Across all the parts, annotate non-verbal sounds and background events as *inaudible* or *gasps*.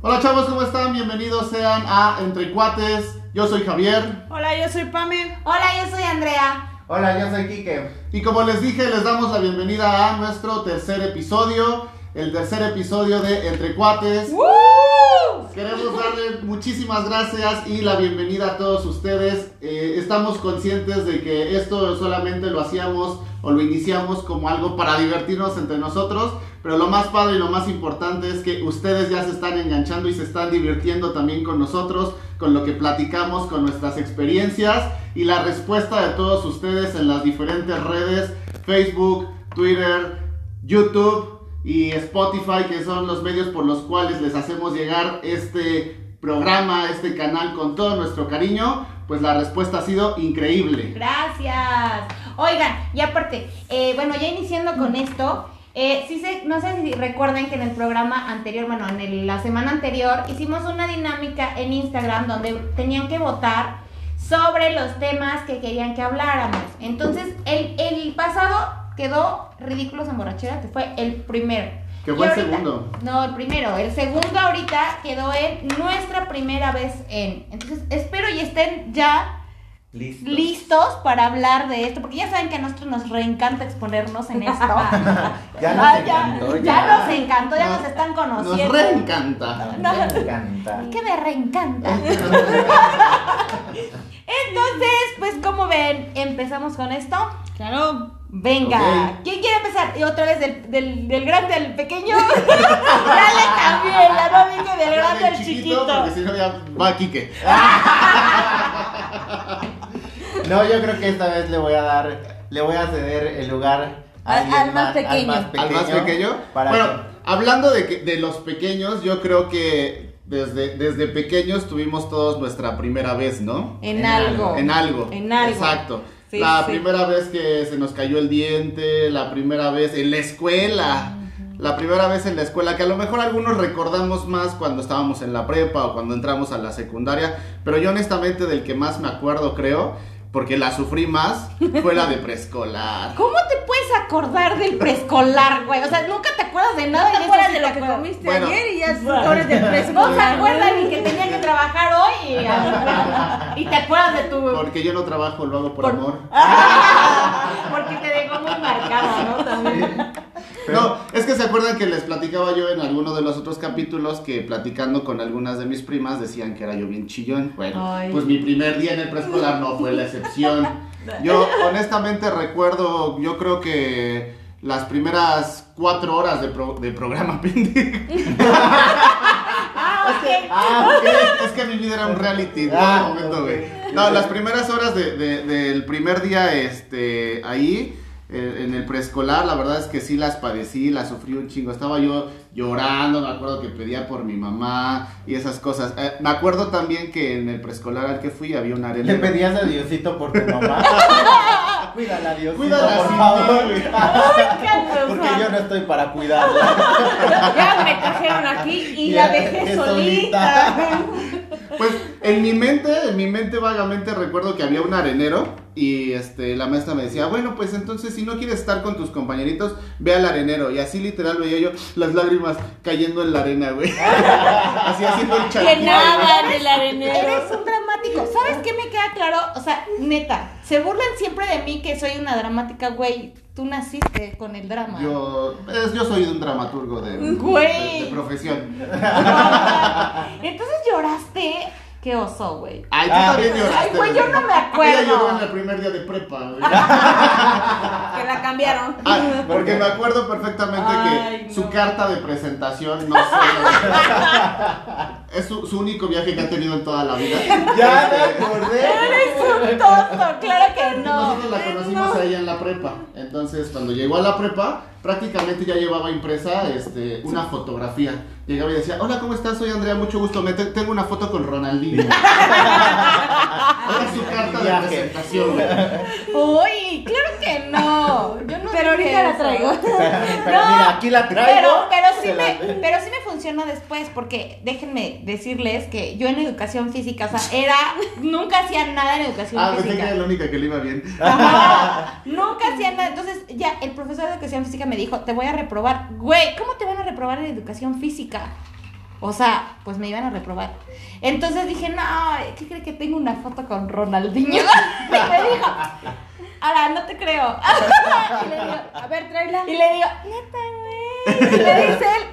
Hola chavos, ¿cómo están? Bienvenidos sean a Entre Cuates. Yo soy Javier. Hola, yo soy Pamel. Hola, yo soy Andrea. Hola, yo soy Kike. Y como les dije, les damos la bienvenida a nuestro tercer episodio. El tercer episodio de Entre Cuates. Queremos darle muchísimas gracias y la bienvenida a todos ustedes. Eh, estamos conscientes de que esto solamente lo hacíamos o lo iniciamos como algo para divertirnos entre nosotros, pero lo más padre y lo más importante es que ustedes ya se están enganchando y se están divirtiendo también con nosotros, con lo que platicamos, con nuestras experiencias y la respuesta de todos ustedes en las diferentes redes, Facebook, Twitter, YouTube y Spotify, que son los medios por los cuales les hacemos llegar este programa, este canal con todo nuestro cariño, pues la respuesta ha sido increíble. Gracias. Oigan, y aparte, eh, bueno, ya iniciando con esto, eh, sí sé, no sé si recuerden que en el programa anterior, bueno, en el- la semana anterior, hicimos una dinámica en Instagram donde tenían que votar sobre los temas que querían que habláramos. Entonces, el, el pasado quedó Ridículos en Borrachera, que fue el primero. Que fue el segundo. No, el primero. El segundo ahorita quedó en nuestra primera vez en. Entonces, espero y estén ya Listo. listos para hablar de esto, porque ya saben que a nosotros nos reencanta exponernos en esto. *laughs* Ya nos Ah, encantó, ya, ya. nos encantó, ya nos, están Nos conociendo. reencanta. No, me encanta. Es que me reencanta. *laughs* Entonces, pues como ven, empezamos con esto. Claro. Venga. ¿quién quiere empezar? Y otra vez del, del, del grande al pequeño. *laughs* ya le cambié, ya no dije del grande al chiquito. Porque si no ya va Quique. No, yo creo que esta vez le voy a dar, le voy a ceder el lugar a Al- más pequeño. Al más pequeño. Para bueno, que- hablando de, que- de los pequeños, yo creo que desde, desde pequeños tuvimos todos nuestra primera vez, ¿no? En En algo. En algo. En algo. Exacto. Sí, la sí. primera vez que se nos cayó el diente, la primera vez en la escuela. La primera vez en la escuela, que a lo mejor algunos recordamos más cuando estábamos en la prepa o cuando entramos a la secundaria, pero yo honestamente del que más me acuerdo creo, porque la sufrí más, fue la de *laughs* preescolar. ¿Cómo te puedes acordar del preescolar, güey? O sea, nunca te acuerdas de nada. No te acuerdas sí de lo que comiste Bueno. ayer y ya *laughs* sabores del No se preescolar. acuerdan ni que tenía que trabajar hoy y, y te acuerdas de tu... Porque yo no trabajo, lo hago por, Por- amor. *laughs* Porque te dejó muy marcada, ¿no? También. No, es que se acuerdan que les platicaba yo en alguno de los otros capítulos que platicando con algunas de mis primas decían que era yo bien chillón. Bueno, Ay. pues mi primer día en el preescolar no fue la excepción. *laughs* Yo honestamente recuerdo, yo creo que las primeras cuatro horas de, pro- de programa *laughs* pendejo. Ah, ok. Ah, ok. Es que mi vida era un reality en Ah, momento. No, las primeras horas de- de- del primer día este, ahí, en el preescolar, la verdad es que sí las padecí, las sufrí un chingo. Estaba yo llorando, me acuerdo que pedía por mi mamá y esas cosas. Eh, me acuerdo también que en el preescolar al que fui había una arena. Le pedías a Diosito por tu mamá. *laughs* Cuídala, Diosito, Cuídala, por sí, favor. Porque yo no estoy para cuidarla. Ya me trajeron aquí y la dejé *laughs* dejé solita. Pues en mi mente, en mi mente vagamente recuerdo que había un arenero y este la maestra me decía, bueno, pues entonces si no quieres estar con tus compañeritos, ve al arenero. Y así literal veía yo las lágrimas cayendo en la arena, güey. *laughs* así haciendo el charquito. güey. Llenaban el arenero. Eres un dramático. ¿Sabes qué me queda claro? O sea, neta, se burlan siempre de mí que soy una dramática, güey. Tú naciste con el drama. Yo, es- yo soy un dramaturgo de, Güey. de- de profesión. *laughs* Entonces lloraste. Qué oso, güey. Ay, tú Ah. también lloraste. Ay, güey, yo no me Ella lloró en acuerdo. el primer día de prepa, güey. *laughs* Que la cambiaron. Ah, porque me acuerdo perfectamente Ay, que no. su carta de presentación, no sé, es su, su único viaje que ha tenido en toda la vida. Ya me acordé. Eres un tonto, claro que no. Nosotros la conocimos a ella en la prepa. Entonces, cuando llegó a la prepa, prácticamente ya llevaba impresa este, una fotografía. Llegaba y decía, hola, ¿cómo estás? Soy Andrea, mucho gusto. Me te- tengo una foto con Ronaldinho. *laughs* Era su carta de presentación. *laughs* Uy, claro que no. Yo no Pero dije ahorita la eso. traigo. *laughs* Pero mira, aquí la traigo. Pero, pero sí me, pero sí me funciona después, porque déjenme decirles que yo en educación física, o sea, era, nunca hacía nada en educación Ah, pensé que física. era la única que le iba bien. Ajá, *laughs* nunca hacía nada. Entonces, ya el profesor de educación física me dijo, te voy a reprobar. Güey, ¿cómo te van a reprobar en educación física? O sea, pues me iban a reprobar. Entonces dije, no, ¿qué cree que tengo una foto con Ronaldinho? *laughs* y me dijo, ahora no te creo. *laughs* y le digo, A ver, tráela. y le digo, neta, güey. Y le dice él,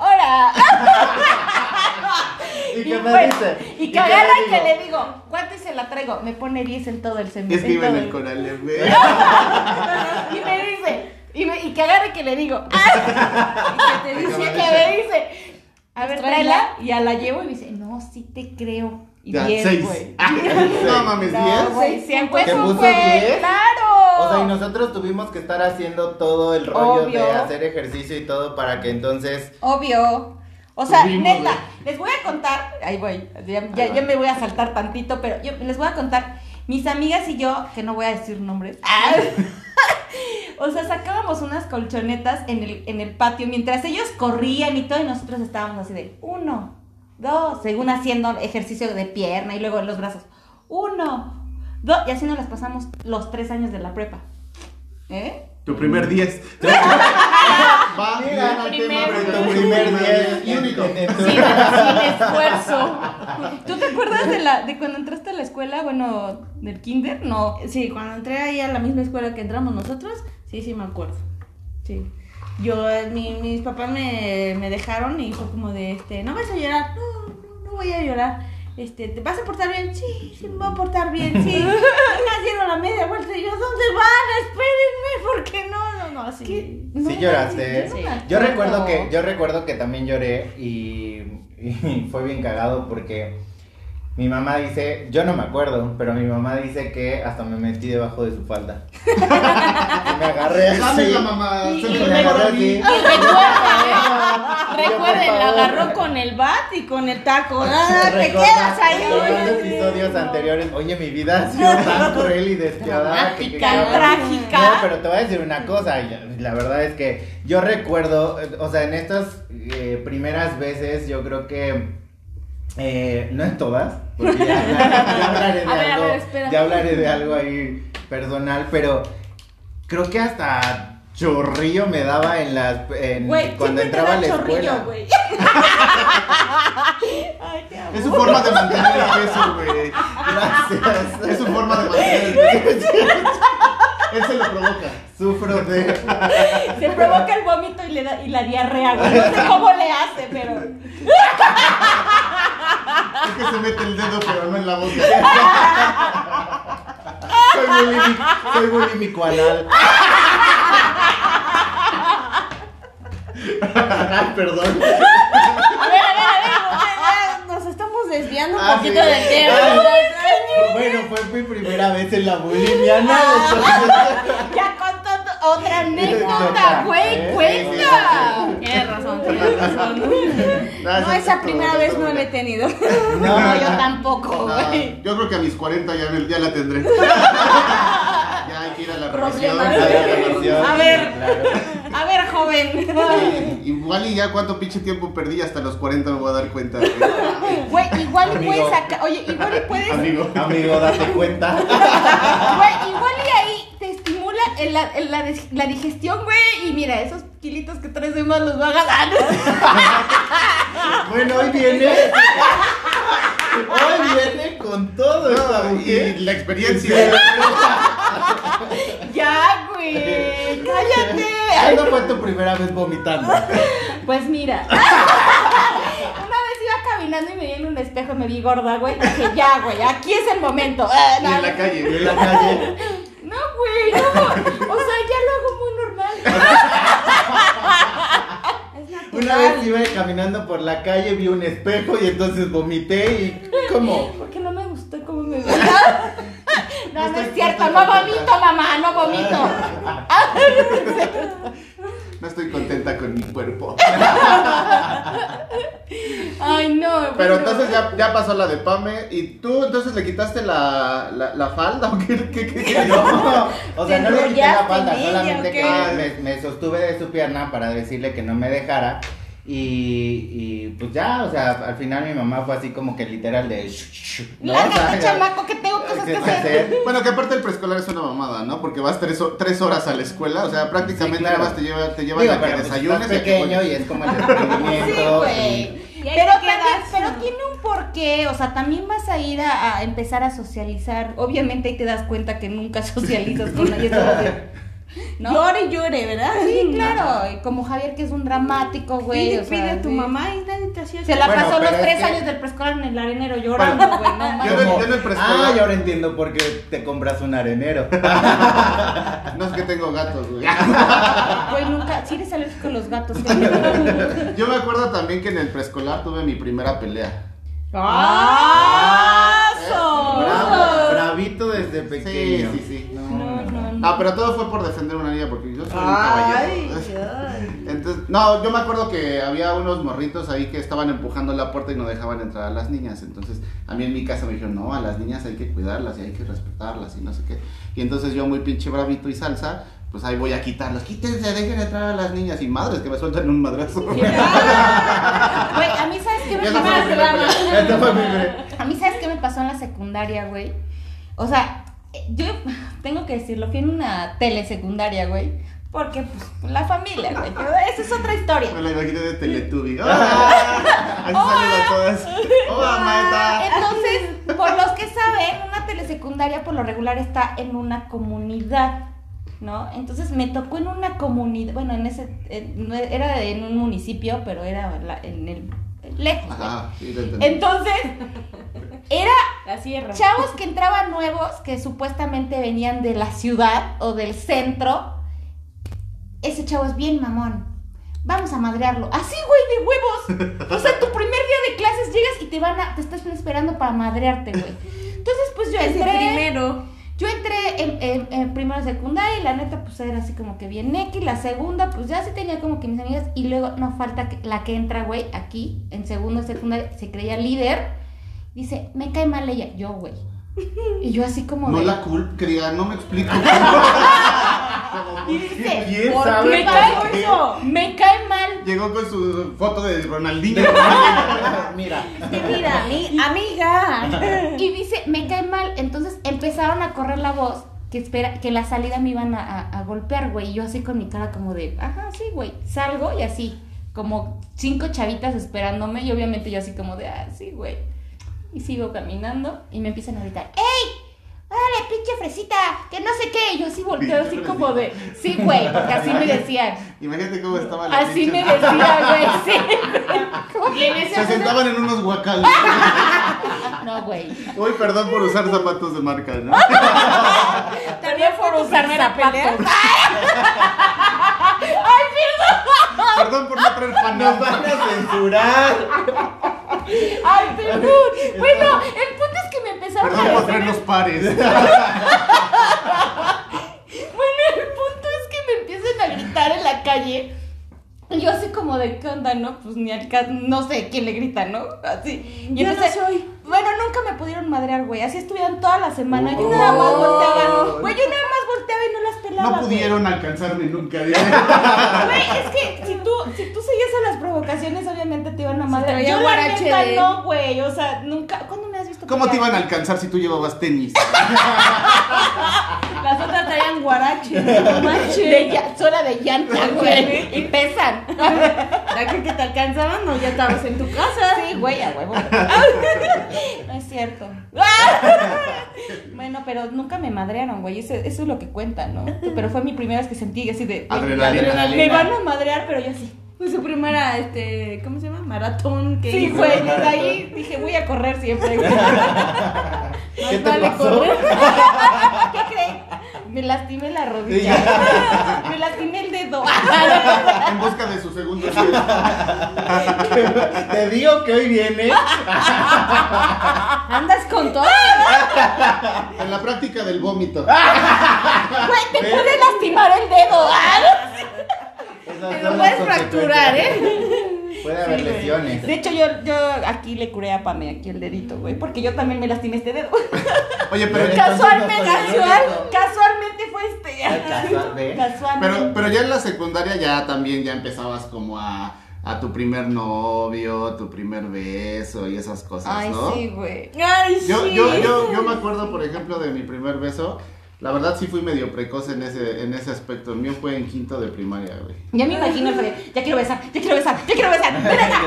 ¡Hora! *laughs* ¿Y qué me bueno, dice? Y que agarra me y que le digo, ¿cuánto y se la traigo? Me pone 10 en todo el semestre. Es que iba en el Conalep, güey. Y me dice, y, me- y que agarre que le digo, ¡ah! Y que te dice, que me dice, a ver, tráela. Y ya la llevo y me dice, no, sí te creo. Y Ya, 10, seis. güey. *laughs* No mames, No, 10. güey, sí, ¿Te hueso, puso güey, 10? claro. O sea, y nosotros tuvimos que estar haciendo todo el rollo Obvio. de hacer ejercicio y todo para que entonces. Obvio. O sea, Tuvimos, neta, les voy a contar, ahí voy, ya, ya me voy a saltar tantito, pero yo les voy a contar, mis amigas y yo, que no voy a decir nombres, *laughs* *laughs* o sea, sacábamos unas colchonetas en el, en el patio mientras ellos corrían y todo, y nosotros estábamos así de uno, dos, según haciendo ejercicio de pierna y luego los brazos, uno, dos, y así nos las pasamos los tres años de la prepa. ¿Eh? Tu primer 10. *laughs* Va bien Mira, al primer- tema, pero Tu primer día Y único. Sí, *laughs* sin esfuerzo. ¿Tú te acuerdas de la de cuando entraste a la escuela, bueno, del kinder? No. Sí, cuando entré ahí a la misma escuela que entramos nosotros, sí, sí me acuerdo. Sí. Yo, eh, mi- mis papás me, me dejaron y fue como de, este, no vas a llorar, no, no, no voy a llorar. Este, ¿te vas a portar bien? Sí, sí me voy a portar bien, sí. *laughs* Me dieron la media vuelta y yo, ¿dónde van? Espérenme, porque no, no, Sí lloraste, yo recuerdo que, yo recuerdo que también lloré y, y fue bien cagado porque mi mamá dice, yo no me acuerdo, pero mi mamá dice que hasta me metí debajo de su falda. *laughs* Y me agarré así. Dame la mamá. Y- Se y me me agarró agarró a mí. así. Recuerden, la agarró con el bat y con el taco. *laughs* Ah, te quedas ahí. todos los episodios anteriores. Oye, mi vida ha sido tan *laughs* cruel y despiadada. que- que- trágica. No, pero te voy a decir una cosa. La verdad es que yo recuerdo, eh, o sea, en estas eh, primeras veces, yo creo que. Eh, no en todas, porque ya, ya *laughs* hablaré de ver, algo. ver, ya hablaré de algo ahí personal, pero creo que hasta chorrillo me daba en las. en- Güey, cuando entraba a la escuela. *laughs* Ay. Es su forma de mantener el peso, güey. Gracias. *laughs* Es su forma de mantener el peso. Él se lo provoca. Sufro de. Se provoca el vómito y, le da, y la diarrea, güey. No sé cómo le hace, pero. Es que se mete el dedo, pero no en la boca. *laughs* Soy bulímico, soy bulímico anal. *laughs* Ay, perdón. A ver, a ver, a ver, ya nos estamos desviando un Ah, poquito sí. del tema. Ay, Bueno, fue mi primera vez en la bulimia anal. entonces- Ya otra anécdota, güey. Cuenta. Tienes razón, tienes razón. *laughs* No, esa es primera vez no la he tenido. No, *laughs* yo tampoco, güey. yo creo que a mis 40 ya, ya la tendré. *laughs* ya hay que ir a la revisión. Problema. A ver, A ver. claro. A ver, joven. Sí, Igual y ya cuánto pinche tiempo perdí hasta los 40 me voy a dar cuenta. güey. Güey, igual y Amigo. puedes sacar. Oye, igual y puedes. Amigo. Amigo, date cuenta. Güey, igual y ahí estimula el- la, el- la la digestión, güey. Y mira, esos kilitos que traes de más los va a ganar. Bueno, hoy viene. Hoy viene con todo esta No, y mujer. la experiencia. *laughs* ya, güey. Cállate. ¿Cuándo fue tu primera vez vomitando? *laughs* Pues mira. *laughs* Una vez iba caminando y me vi en un espejo y me vi gorda, güey. y Dije, ya, güey, aquí es el momento. Y no, en la calle. En la calle. No, güey, no. O sea, ya lo hago muy normal. *laughs* Es natural. Una vez iba caminando por la calle, vi un espejo y entonces vomité y ¿cómo? Porque no me gustó cómo me *laughs* veía. No, no estoy- es cierto, no no vomito, mamá, no vomito. *laughs* No estoy contenta con mi cuerpo. Ay, no. Pero bueno. entonces ya, ya pasó la de Pame. ¿Y tú entonces le quitaste la, la, la falda o qué? qué, qué, qué? No, *laughs* o sea, no le quité la falda, solamente ¿o que me, me sostuve de su pierna para decirle que no me dejara. Y, y pues ya, o sea, al final mi mamá fue así como que literal de... "Shh, shh", ¿no? O sea, chamaco, que tengo cosas que ¿qué hacer. Bueno, que aparte el preescolar es una mamada, ¿no? Porque vas tres, ho- tres horas a la escuela, o sea, prácticamente Sí, claro. nada más te lleva, te llevan Digo, a que pues desayunes que pequeño y es como el *laughs* Sí, güey. Pero, también, pero tiene un porqué, o sea, también vas a ir a, a empezar a socializar. Obviamente ahí te das cuenta que nunca *laughs* socializas con nadie. *laughs* Llore y llore, ¿verdad? Sí, *laughs* claro, y como Javier que es un dramático, güey. Pide, o sea, pide a tu sí. mamá y nadie te hacía Se la Bueno, pasó los es tres que- años del preescolar en el arenero llorando, güey, no Yo mames. no- yo no el preescolar. ah, y ahora entiendo por qué te compras un arenero. *laughs* No es que tengo gatos, güey. Güey, nunca, si eres alérgico a los gatos, güey. Yo me acuerdo también que en el preescolar tuve mi primera pelea. ¡Ah! Bravo, bravito desde Sí, pequeño. sí, sí. No, no, no. Ah, pero todo fue por defender a una niña porque yo soy un caballero. *laughs* ay. Entonces, no, yo me acuerdo que había unos morritos ahí que estaban empujando la puerta y no dejaban entrar a las niñas. Entonces, a mí en mi casa me dijeron, no, a las niñas hay que cuidarlas y hay que respetarlas y no sé qué. Y entonces yo muy pinche bravito y salsa, pues ahí voy a quitarlos. Quítense, dejen entrar a las niñas. Y madres que me sueltan un madrazo. *laughs* A mí, ¿sabes qué me pasó en la secundaria, güey? O sea, yo *laughs* tengo que decirlo, fui en una telesecundaria, güey. Porque, pues, la familia, güey. Esa es otra historia. Me la imaginé de Teletubby. *laughs* ¡Ah! Así salen a todas. ¡Hola, maeta! Entonces, por los que saben, una telesecundaria por lo regular está en una comunidad, ¿no? Entonces me tocó en una comunidad, bueno, en ese, en- era en un municipio, pero era en el lejos. Ajá, sí, lo entendí. Entonces, era La sierra. chavos que entraban nuevos, que supuestamente venían de la ciudad o del centro. Ese chavo es bien mamón. Vamos a madrearlo. Así, güey, de huevos. O sea, tu primer día de clases llegas y te van a, te están esperando para madrearte, güey. Entonces, pues yo Es el entré. primero. Yo entré en, en, en primero secundaria y la neta, pues era así como que bien X. La segunda, pues ya sí tenía como que mis amigas. Y luego no falta que, la que entra, güey, aquí, en segundo secundaria, se creía líder. Dice, me cae mal ella. Yo, güey. Y yo así como No de. la culpa, que diga, no me explico. *laughs* Y dice, ¿Quién ¿por qué por cae qué? eso? Me cae mal. Llegó con su foto de Ronaldinho. *laughs* Mira. Sí, mira, mi amiga. Y dice, me cae mal. Entonces empezaron a correr la voz que espera que la salida me iban a, a- a golpear, güey. Y yo así con mi cara como de, ajá, sí, güey. Salgo y así, como cinco chavitas esperándome. Y obviamente yo así como de, ah, sí, güey. Y sigo caminando y me empiezan a gritar, ¡Ey! ¡Órale, pinche fresita! Que no sé qué. Y yo así volteo, así como de, sí, güey, porque así me decían. Imagínate cómo estaba la Así pinche- me decían, güey, *laughs* sí. Y en ese Se sentaban en unos guacales. *laughs* No, güey. Uy, perdón por usar zapatos de marca, ¿no? *laughs* También por usar *laughs* Perdón por no traer Nos panas. van a censurar. Ay, perdón. *laughs* Bueno, el punto es que me empezaron Perdón a por decir. traer los pares. *laughs* Bueno, el punto es que me empiezan a gritar en la calle. Y *laughs* yo así como de, ¿qué onda, no? Pues ni al caso, no sé quién le grita, ¿no? Así. Y Yo no soy. Bueno, nunca me pudieron madrear, güey. Así estuvieron toda la semana. Yo nada más volteaba. Güey, yo nada más volteaba y no las pelaba. No güey. pudieron alcanzarme nunca. *laughs* Güey, es que si tú, si tú seguías a las provocaciones, obviamente te iban a madrear. Yo la neta de- no, güey. O sea, nunca. ¿Cuándo me has visto? ¿Cómo te iban a alcanzar si tú llevabas tenis? *laughs* Las otras traían guarache. No manches. De ya- sola de llanta, güey. Y pesan. *laughs* La que que te alcanzaban, no, ya estabas en tu casa. Sí, güey, a huevo. *laughs* No es cierto. Bueno, pero nunca me madrearon, güey. Eso, eso es lo que cuenta, ¿no? Pero fue mi primera vez que sentí así de. Adrenalina. Me van a madrear, pero yo sí. Fue su primera, este, ¿cómo se llama? Maratón que Sí, güey. Desde ahí dije, voy a correr siempre. *laughs* güey. ¿Qué te vale pasó? correr. *laughs* ¿Qué creen? Me lastimé la rodilla. Me lastimé el dedo. En busca de su segundo *laughs* cielo. Te digo que hoy viene. Andas con todo. En la práctica del vómito. Güey, te pude lastimar el dedo. Te lo puedes fracturar. ¿eh? *laughs* Puede haber lesiones. De hecho, yo, yo aquí le curé a Pame aquí el dedito, güey. Porque yo también me lastimé este dedo. *laughs* Oye, pero, Casualmente, no casual, casualmente fue este. Ay, ¿ve? Casualmente. pero, pero ya en la secundaria ya también ya empezabas como a, a tu primer novio, tu primer beso y esas cosas, Ay, ¿no? sí, güey. Ay, Yo, sí. yo, yo, yo me acuerdo, por ejemplo, de mi primer beso. La verdad sí fui medio precoz en ese, en ese aspecto. El mío fue en quinto de primaria, güey. Ya me imagino Fred. Ya quiero besar, ya quiero besar, ya quiero besar. *laughs* ¡Ven acá!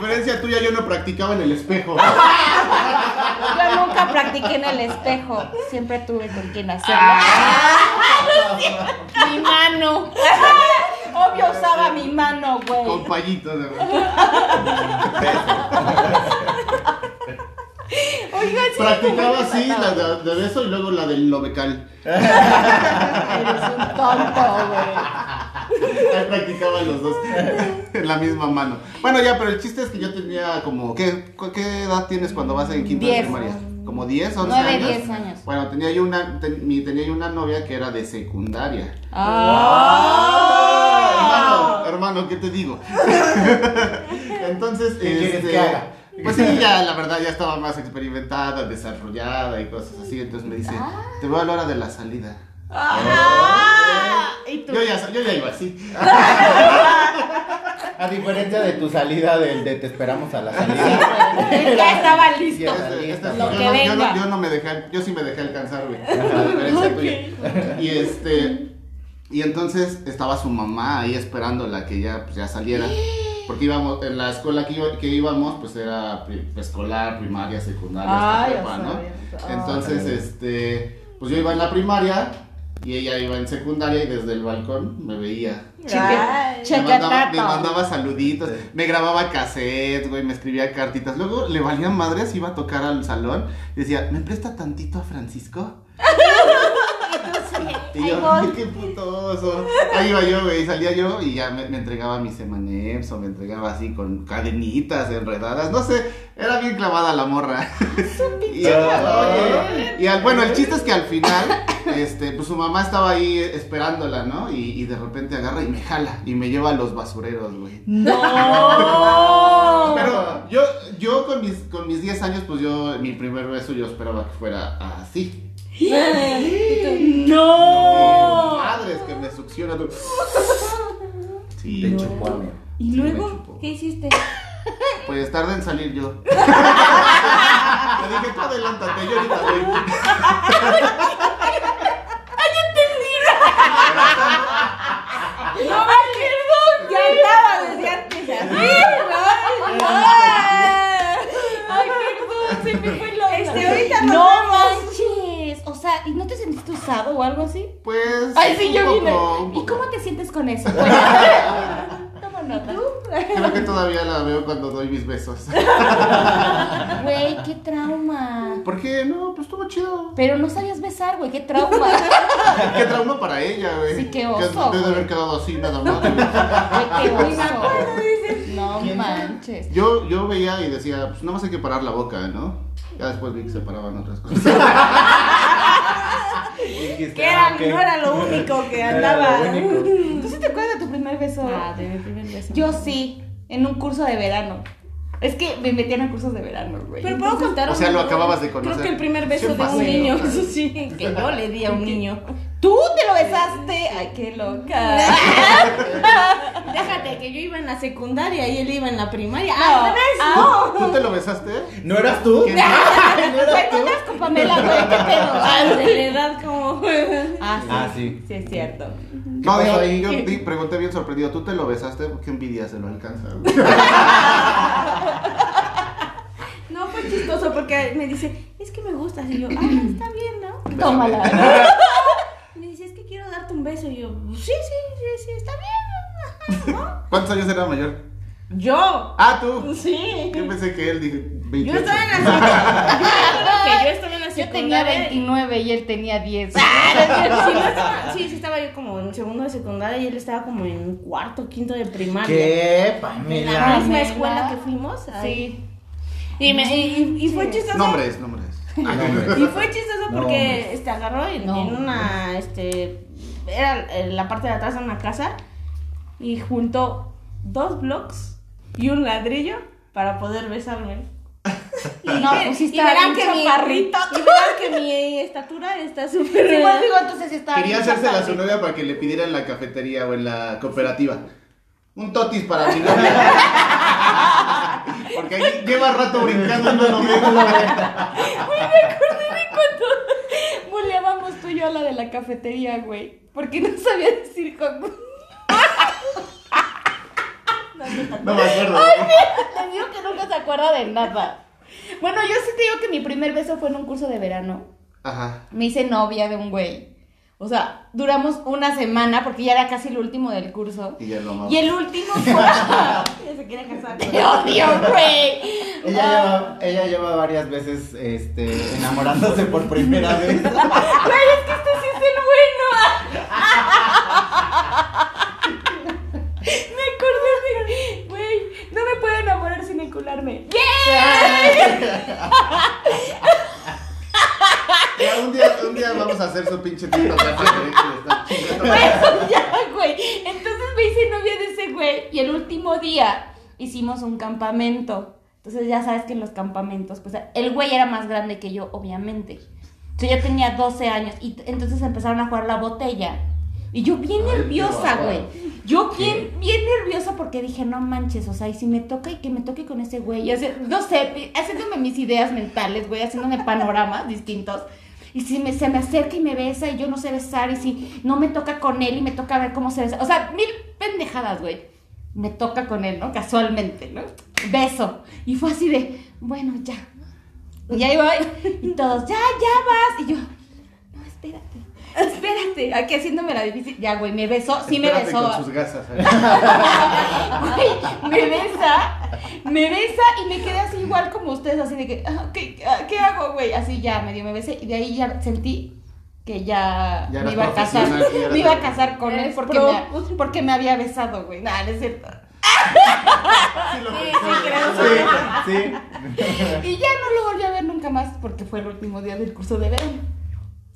diferencia tuya, yo no practicaba en el espejo. Yo nunca practiqué en el espejo. Siempre tuve con quien hacerlo. mi mano. Obvio usaba mi mano, güey. Con payitos, de verdad. Practicaba así, la de, de beso y luego la del lobecal. *laughs* Eres un tonto, güey. Ahí practicaban los dos en la misma mano. Bueno, ya, pero el chiste es que yo tenía como. ¿Qué, qué edad tienes cuando vas en quinto de primaria? ¿Como 10, 11 Nueve, años? diez años. Bueno, tenía yo una, ten- tenía yo una novia que era de secundaria. Ah. Hermano, hermano, ¿qué te digo? *laughs* Entonces, ¿Qué quieres este, que haga? Pues sí, ya la verdad ya estaba más experimentada, desarrollada y cosas así. Entonces me dice, te veo a la hora de la salida. Ah. ¿Y tú? Yo ya, yo ya iba así. *laughs* A diferencia de tu salida del de te esperamos a la salida. Ya estaba listo. Lo yo, que no, yo, venga. no, yo no me dejé, yo sí me dejé alcanzar, güey. A diferencia tuya. Y este, y entonces estaba su mamá ahí esperándola que ya, pues, ya saliera. *gasps* Porque íbamos, en la escuela que, iba- que íbamos, pues era pri- escolar, primaria, secundaria, hasta prepa, ¿no? Ay. Entonces, este, pues yo iba en la primaria y ella iba en secundaria y desde el balcón me veía. Ay. Me mandaba, me mandaba saluditos, me grababa cassettes, güey, me escribía cartitas. Luego le valían madres, iba a tocar al salón y decía, ¿me presta tantito a Francisco? *laughs* Y yo, ay, qué putoso. Ahí iba yo, güey, salía yo y ya me, me entregaba mis emanems o me entregaba así con cadenitas enredadas. No sé, era bien clavada la morra. y, y al- bueno, el chiste es que al final, este, pues su mamá estaba ahí esperándola, ¿no? Y, y de repente agarra y me jala y me lleva a los basureros, güey. No. *laughs* Pero yo, yo con mis, con mis 10 años, pues yo, mi primer beso yo esperaba que fuera así. No. Madres que me succiona tu... *laughs* Sí, Te chupó, amigo. ¿Y Sí, me luego? ¿Qué hiciste? Pues tarde en salir yo. *laughs* Le dije, tú adelántate, yo ahorita voy. No me acuerdo. Ya estaba desde antes así. Ay, perdón, se me fue la Este, ahorita No no sea, ¿y no te sentiste usado o algo así? Pues. Ay, sí, un yo poco, vine. ¿Y cómo te sientes con eso? *laughs* Toma nota. Creo que todavía la veo cuando doy mis besos. *laughs* Güey, qué trauma. ¿Por qué? No, pues estuvo chido. Pero no sabías besar, güey, qué trauma. *laughs* Qué trauma para ella, güey. Sí, qué oso, Debe haber quedado así nada más. Güey, qué oso. No manches. Yo, yo veía y decía, pues nada más hay que parar la boca, ¿no? Ya después vi que se paraban otras cosas. Dijiste, Que era, ah, ok. no era lo único que Era andaba. único. ¿Tú sí te acuerdas de tu primer beso? Ah, de mi primer beso. Yo sí, en un curso de verano. Es que me metían a cursos de verano, güey. Pero puedo contar O sea, lo acababas de conocer. Creo que el primer beso de un niño, *laughs* eso sí, que yo le di a un *laughs* niño. ¿Tú te lo besaste? Ay, qué loca. *laughs* Déjate que yo iba en la secundaria y él iba en la primaria. No. Ah, ¿no ves? ¿Tú te lo besaste? ¿No eras tú? ¿Quién? *laughs* ¿No eras ¿tú con Pamela, güey? ¿Qué pedo? *laughs* Ah, de la edad como... Ah, sí. Ah, sí. Sí, es cierto. No, digo, ahí? yo di- pregunté bien sorprendido, ¿tú te lo besaste? ¿Qué envidia se lo alcanza? No, fue chistoso porque me dice, es que me gustas. Y yo, ah, está bien, ¿no? Tómala. Que quiero darte un beso. Y yo, sí, sí, sí, sí, está bien. ajá, ¿no? *laughs* ¿Cuántos años era mayor? Yo. Ah, tú. Sí. Yo pensé que él dije Yo 28. estaba en la secundaria. yo estaba en la *laughs* Yo tenía secundaria. 29 y él tenía 10. Sí, no *laughs* estaba- sí, sí, estaba yo como en segundo de secundaria y él estaba como en cuarto, quinto de primaria. ¿Qué, En la Pamela? misma Pamela. escuela que fuimos. ahí. Sí. Y, me, y, y fue chistoso. Nombres, nombres. *laughs* Nombres. Y fue chistoso porque este, agarró en, No. en una, este, era en la parte de atrás de una casa y juntó dos blocks y un ladrillo para poder besarme. *laughs* Y, No, pues sí y verán que mi, y verán que mi estatura está súper... Sí, digo, entonces estaba Quería hacérsela a su novia para que le pidiera en la cafetería o en la cooperativa. Un totis para mi *laughs* novia. Porque ahí lleva rato brincando y no lo veo. Buleábamos tú y yo a la de la cafetería, güey. Porque no sabía decir con. No, me acuerdo. Te digo que nunca se acuerda de nada. Bueno, yo sí te digo que mi primer beso fue en un curso de verano. Ajá. Me hice novia de un güey. O sea, duramos una semana porque ya era casi el último del curso. Y ya lo. Y el último fue. *laughs* ya se quiere casar. ¡Te odio, güey! Ella, Ah, lleva, ella lleva varias veces este, enamorándose por primera vez. *laughs* Güey, es que este sí es el bueno. *laughs* me acordé de. Güey, no me puedo enamorar sin encularme. Ya, un día, un día vamos a hacer su pinche ya. Bueno, ya. Entonces me hice novia de ese güey. Y el último día hicimos un campamento. Entonces ya sabes que en los campamentos, pues el güey era más grande que yo, obviamente. Yo tenía 12 años. Y entonces empezaron a jugar la botella. Y yo bien Ay, nerviosa, güey. Yo bien, bien nerviosa porque dije, no manches, o sea, y si me toca y que me toque con ese güey. Y así, no sé, haciéndome mis ideas mentales, güey, haciéndome panoramas distintos. Y si me, se me acerca y me besa y yo no sé besar, y si no me toca con él y me toca ver cómo se besa. O sea, mil pendejadas, güey. Me toca con él, ¿no? Casualmente, ¿no? Beso. Y fue así de, bueno, ya. Y ahí voy. Y todos, ya, ya vas. Y yo. Espérate. Aquí haciéndome la difícil. Ya, güey, me besó. Sí me Espérate besó. con sus gasas. ¿eh? *laughs* Güey, me besa, me besa y me quedé así igual como ustedes, así de que, ah, ¿qué, ah, ¿qué hago, güey? Así ya, medio me besé y de ahí ya sentí que ya, Ya me iba a casar, me iba a casar con él porque pro. me, porque me había besado, güey. Nada, no es cierto. Sí, lo Sí, pensé. sí, creo. Sí, sí. Y ya no lo volví a ver nunca más porque fue el último día del curso de verano.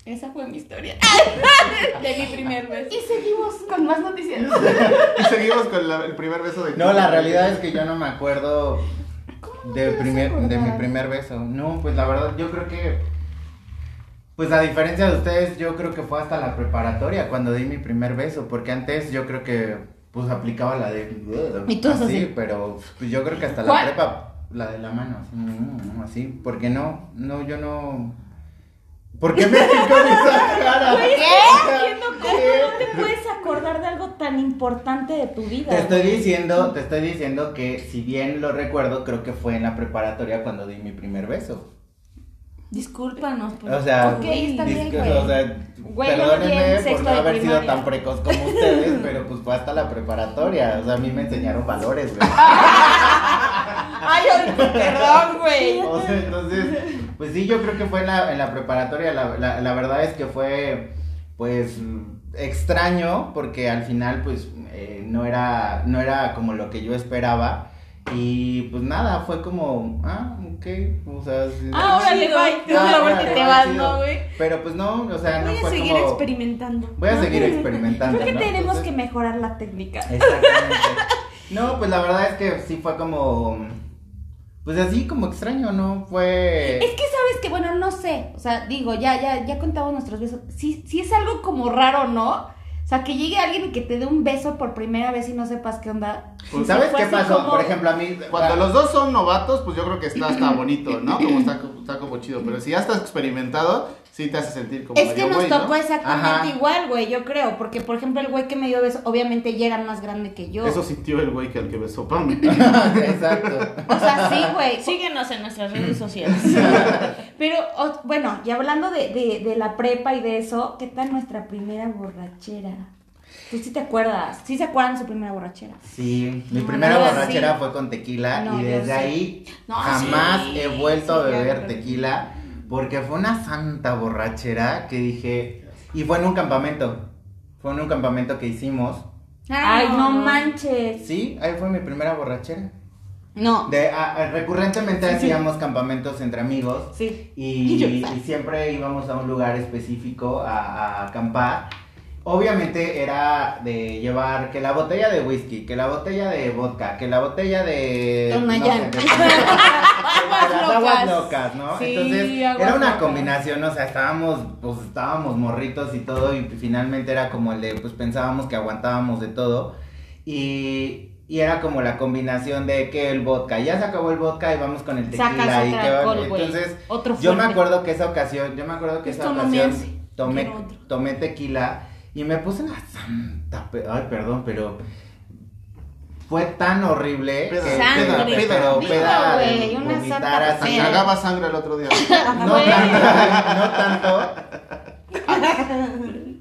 Esa fue mi historia. *laughs* De mi primer beso. Y seguimos con más noticias. *laughs* Y seguimos con la- el primer beso de No, la realidad es que yo no me acuerdo de, primer, de mi primer beso. No, pues la verdad yo creo que, pues a diferencia de ustedes, yo creo que fue hasta la preparatoria cuando di mi primer beso, porque antes yo creo que pues aplicaba la de... Y tú así. pero pues, yo creo que hasta ¿Cuál? la prepa, la de la mano, así, así, porque no, no, yo no... ¿Por qué me con esa cara? Cómo ¿Qué? no te puedes acordar de algo tan importante de tu vida. Te estoy diciendo, te estoy diciendo que si bien lo recuerdo, creo que fue en la preparatoria cuando di mi primer beso. Discúlpanos. por- O sea, Ok, está bien, güey. o sea, Güey, perdónenme por no haber sido tan precoz como ustedes, *laughs* pero pues fue hasta la preparatoria. O sea, a mí me enseñaron valores, güey. *laughs* Ay, ay, perdón, güey. O sea, entonces, pues sí, yo creo que fue en la, en la preparatoria. La, la, la verdad es que fue, pues, extraño, porque al final, pues, eh, no, era, no era como lo que yo esperaba. Y pues nada, fue como, ah, ok, o sea, sí- Ah, órale, bye. Ah, la vuelta y órale, te va, vas. ¿no, güey? Pero pues no, o sea, no Voy a fue seguir como... experimentando. Voy a seguir *laughs* experimentando, Creo que ¿no? tenemos Entonces- que mejorar la técnica. Exactamente. No, pues la verdad es que sí fue como. Pues así como extraño, ¿no? Fue. Es que sabes que, bueno, no sé. O sea, digo, ya, ya, ya contamos nuestros besos. Sí, sí es algo como raro, ¿no? O sea, que llegue alguien y que te dé un beso por primera vez y no sepas qué onda. Pues, ¿Sabes qué pasó? como- Por ejemplo, a mí. Cuando los dos son novatos, pues yo creo que está, está bonito, ¿no? Como está, está como chido. Pero si ya estás experimentado, sí te hace sentir como Es que nos ¿no? tocó exactamente Ajá. igual, güey, yo creo. Porque, por ejemplo, el güey que me dio beso, obviamente ya era más grande que yo. Eso sintió el güey que al que besó Pam. *laughs* Exacto. O sea, sí, güey. Síguenos en nuestras redes sociales. Pero, o- bueno, y hablando de, de, de la prepa y de eso, ¿qué tal nuestra primera borrachera? ¿Tú sí te acuerdas? ¿Sí se acuerdan de su primera borrachera? Sí, mi No, primera no, borrachera sí. fue con tequila No, y desde ahí No, jamás sí, he vuelto a beber claro. tequila porque fue una santa borrachera que dije. Y fue en un campamento. Fue en un campamento que hicimos. Ay, no manches. Sí, ahí fue mi primera borrachera. No. De, a- a- recurrentemente Sí, sí. hacíamos campamentos entre amigos Sí. y, Y yo, y siempre íbamos a un lugar específico a, a acampar. Obviamente era de llevar que la botella de whisky, que la botella de vodka, que la botella de... Tonayán. *laughs* las aguas locas. ¿no? Sí, Entonces era una locas. combinación, o sea, estábamos, pues estábamos morritos y todo y finalmente era como el de, pues pensábamos que aguantábamos de todo y... Y era como la combinación de que el vodka, ya se acabó el vodka y vamos con el tequila Sacas y otro que va- alcohol, güey. entonces Otro yo me acuerdo que esa ocasión, yo me acuerdo que esa Esto ocasión tomé, tomé tequila y me puse una santa, pe- ay perdón, pero fue tan horrible Peda, que peda, que- peda, pero peda, güey, una santa peda. cagaba sangre el otro día. *laughs* No tanto, no tanto.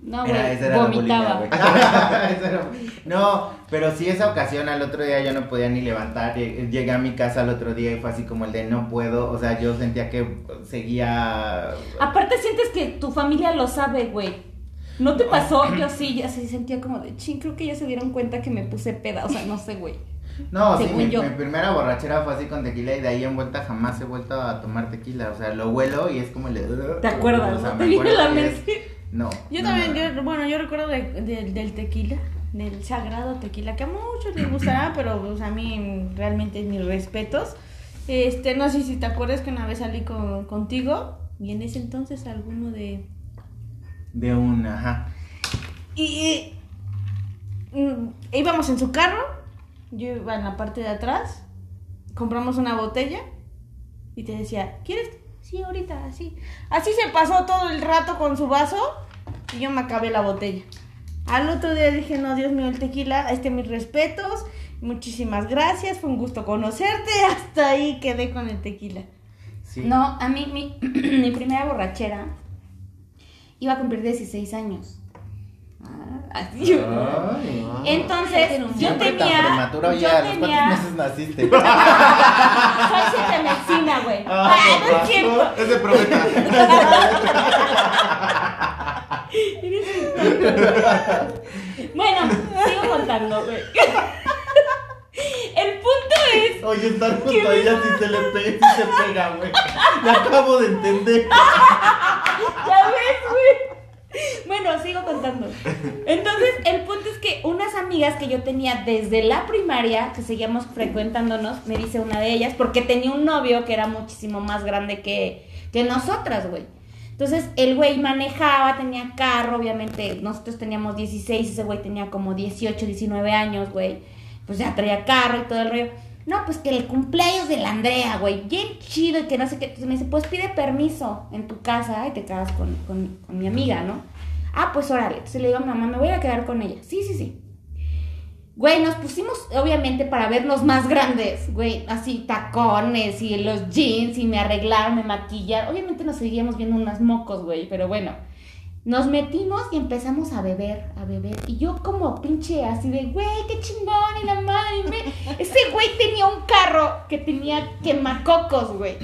No, güey, era la vomitaba. *laughs* no, pero sí esa ocasión al otro día yo no podía ni levantar. Lle- Llegué a mi casa al otro día y fue así como el de no puedo. O sea, yo sentía que seguía. Aparte sientes que tu familia lo sabe, güey. ¿No te pasó? *clears throat* Yo sí, ya sí sentía como de ching, creo que ya se dieron cuenta que me puse peda. O sea, no sé, güey. No, sí, Según mi, yo. mi primera borrachera fue así con tequila y de ahí en vuelta jamás he vuelto a tomar tequila. O sea, lo huelo y es como el. ¿Te acuerdas? O sea, no? me Te viene acuerdo la es-. No. Yo no, también, no, no. yo, bueno, yo recuerdo de- de- del tequila, del sagrado tequila, que a muchos les gustará, *clears throat* pero pues, a mí realmente mis respetos. Este, no sé si te acuerdas que una vez salí con, contigo y en ese entonces alguno de... De un, ajá. Y, y, mm, íbamos en su carro, yo iba en la parte de atrás, compramos una botella y te decía, ¿quieres? Sí, ahorita, así. Así se pasó todo el rato con su vaso y yo me acabé la botella. Al otro día dije, no, Dios mío, el tequila, este mis respetos, muchísimas gracias, fue un gusto conocerte, *laughs* hasta ahí quedé con el tequila. Sí. No, a mí mi, *clears throat* mi primera borrachera iba a cumplir 16 años. Ah, así *laughs* yo. Ay. Entonces, yo tenía. yo ¿a los tenía. cuántos meses naciste? *laughs* Soy siete medicina, güey. Ah, no cierto. Es de probeta. *laughs* Bueno, sigo contando, güey. El punto es Oye, estar junto a ella si se le pega, si se pega, güey. La acabo de entender. *laughs* Ya ves, güey. Bueno, sigo contando. Entonces, el punto es que unas amigas que yo tenía desde la primaria, que seguíamos frecuentándonos, me dice una de ellas, porque tenía un novio que era muchísimo más grande que, que nosotras, güey. Entonces, el güey manejaba, tenía carro, obviamente, nosotros teníamos 16, ese güey tenía como 18, 19 años, güey. Pues ya traía carro y todo el rollo. No, pues que el cumpleaños de la Andrea, güey, bien chido y que no sé qué. Entonces me dice, pues pide permiso en tu casa y te quedas con, con, mi amiga, ¿no? Ah, pues órale. Entonces le digo a mi mamá, me voy a quedar con ella. Sí, sí, sí. Güey, nos pusimos obviamente para vernos más grandes, güey, así tacones y los jeans y me arreglaron, me maquillaron. Obviamente nos seguíamos viendo unas mocos, güey, pero bueno. Nos metimos y empezamos a beber, a beber. Y yo como pinche así de, güey, qué chingón y la madre. me- Ese güey tenía un carro que tenía quemacocos, güey.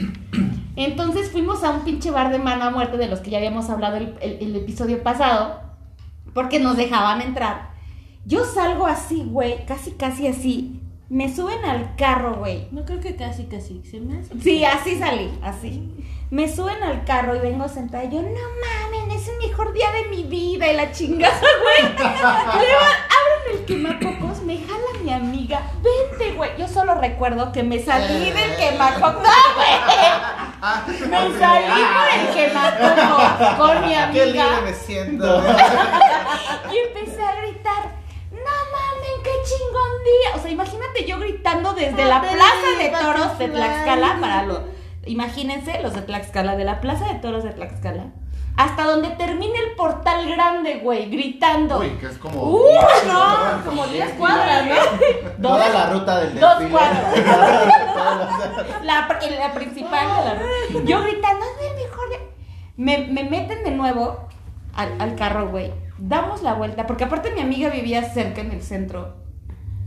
Entonces fuimos a un pinche bar de mano a muerte de los que ya habíamos hablado el, el- el episodio pasado. Porque nos dejaban entrar. Yo salgo así, güey, casi, casi así. Me suben al carro, güey. No creo que casi, casi. Se me hace. Sí, así salí, así. Me suben al carro y vengo sentada y yo, no mames, es el mejor día de mi vida y la chingada, güey. Luego abren el quemacocos, me jala mi amiga, vente, güey. Yo solo recuerdo que me salí del quemacocos, no, güey. Me salí por el quemacocos con mi Qué libre amiga me siento. *laughs* y empecé a gritar, no mames, qué chingón día. O sea, imagínate yo gritando desde la plaza de toros de Tlaxcala para los... Imagínense los de Tlaxcala, de la plaza de toros de Tlaxcala, hasta donde termine el portal grande, güey, gritando. Uy, que es como. ¡Uh, no! Como 10 cuadras, ¿no? *laughs* Toda Dos, la ruta del dos desfile. cuadras. *laughs* Todos los- La, la principal de la ruta. Yo gritando, es el mejor día". Me, me meten de nuevo al, al carro, güey. Damos la vuelta, porque aparte mi amiga vivía cerca en el centro.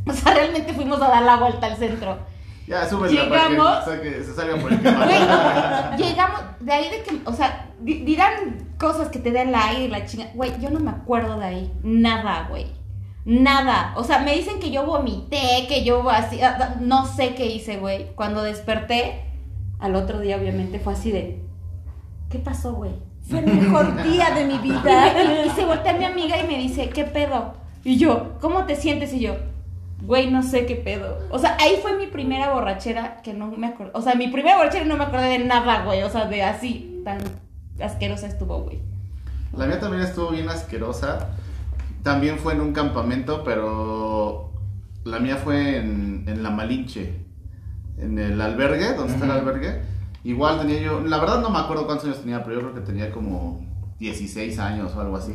O sea, realmente fuimos a dar la vuelta al centro. Ya, súbela para Llegamos. sa- que se salga por el quemado. Güey, llegamos, de ahí de que, o sea, di- dirán cosas que te den el aire y la chinga. Güey, yo no me acuerdo de ahí. Nada, güey. Nada. O sea, me dicen que yo vomité, que yo así, ah, ah, no sé qué hice, güey. Cuando desperté, al otro día obviamente fue así de, ¿qué pasó, güey? Fue el mejor *laughs* día de mi Y, vida. me- y se voltea mi amiga y me dice, ¿qué pedo? Y yo, ¿cómo te sientes? Y yo, güey, no sé qué pedo. O sea, ahí fue mi primera borrachera que no me acuerdo. O sea, mi primera borrachera y no me acordé de nada, güey. O sea, de así, tan asquerosa estuvo, güey. La mía también estuvo bien asquerosa. También fue en un campamento, pero la mía fue en, en La Malinche, en el albergue, donde está el albergue. Igual tenía yo, la verdad no me acuerdo cuántos años tenía, pero yo creo que tenía como 16 años o algo así.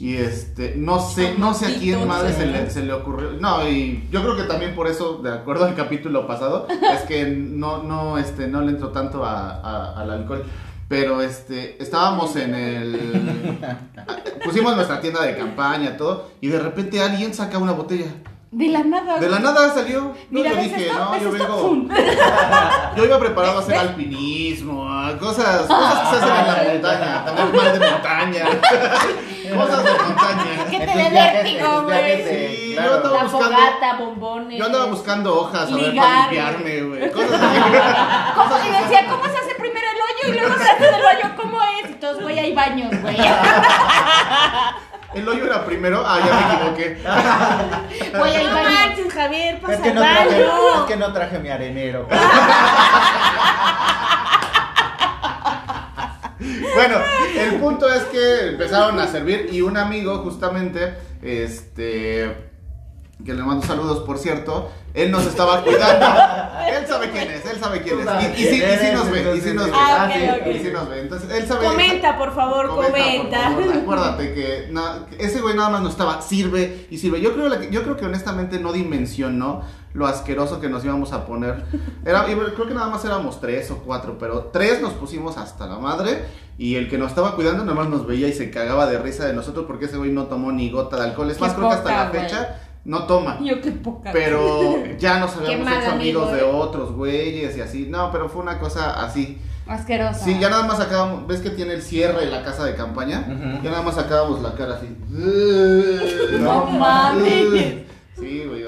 Y este, no sé, no sé a quién madre se le, se le ocurrió. No, y yo creo que también por eso, de acuerdo al capítulo pasado, *laughs* es que no, no, este, no le entro tanto a- a- al alcohol. Pero este, estábamos en el. *laughs* Pusimos nuestra tienda de campaña, todo, y de repente alguien saca una botella. De la nada. De la nada salió. No, Mira, yo ¿ves dije, esto? no, ¿Ves yo vengo. *laughs* Yo iba preparado a hacer alpinismo, a cosas, cosas que se hacen en la montaña, tener mal de montaña, *laughs* cosas de montaña. Que te dé vértigo, güey. Sí, claro. yo estaba La buscando- fogata, bombones. Yo andaba buscando hojas a ver para limpiarme, güey. *laughs* Cosas así. ¿Cómo? Y decía, ¿cómo se hace primero el hoyo y luego se hace del hoyo? ¿Cómo es? Y todos, güey, hay baños, güey. El hoyo era primero. Ah, ya me equivoqué. *laughs* No baños. manches, Javier, pasa Es que, al no traje, baño. es que no traje mi arenero. *laughs* Bueno, el punto es que empezaron a servir y un amigo justamente, este, que le mando saludos por cierto, él nos estaba cuidando. *laughs* Él sabe quién es, él sabe quién es. Y, y sí, y sí nos ve, y sí nos ve. Ah, y sí nos ve. Entonces, él sabe. Comenta, por favor, comenta. por favor. Acuérdate *laughs* que na- ese güey nada más nos estaba, sirve y sirve. Yo creo, yo creo que honestamente no dimensionó lo asqueroso que nos íbamos a poner. Era, creo que nada más éramos tres o cuatro, pero tres nos pusimos hasta la madre. Y el que nos estaba cuidando nada más nos veía y se cagaba de risa de nosotros porque ese güey no tomó ni gota de alcohol. Es Qué más, creo que hasta la fecha no toma. Yo qué poca. Pero *laughs* ya nos habíamos hecho amigos amigo, de ¿eh? otros güeyes y así. No, pero fue una cosa así. Asquerosa. Sí, ya nada más sacábamos, ves que tiene el cierre en la casa de campaña, ya nada más sacábamos la cara así. *laughs* No *laughs* mames. Sí, güey,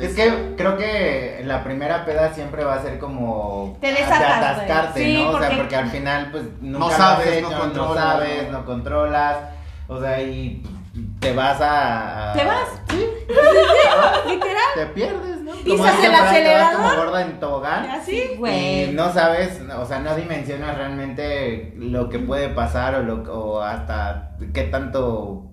es que creo que la primera peda siempre va a ser como Te de desatas, güey. atascarte, Sí, ¿no? O sea, porque- porque al final pues nunca No lo has sabes, hecho, no no controlas, sabes, no. no controlas, o sea, y te vas a, ¿Te vas? Sí, Literal. te pierdes, ¿no? Pisas el acelerador. como gorda en tobogán. Así. Y Güey. no sabes, o sea, no dimensionas realmente lo que puede pasar o, lo, o hasta qué tanto...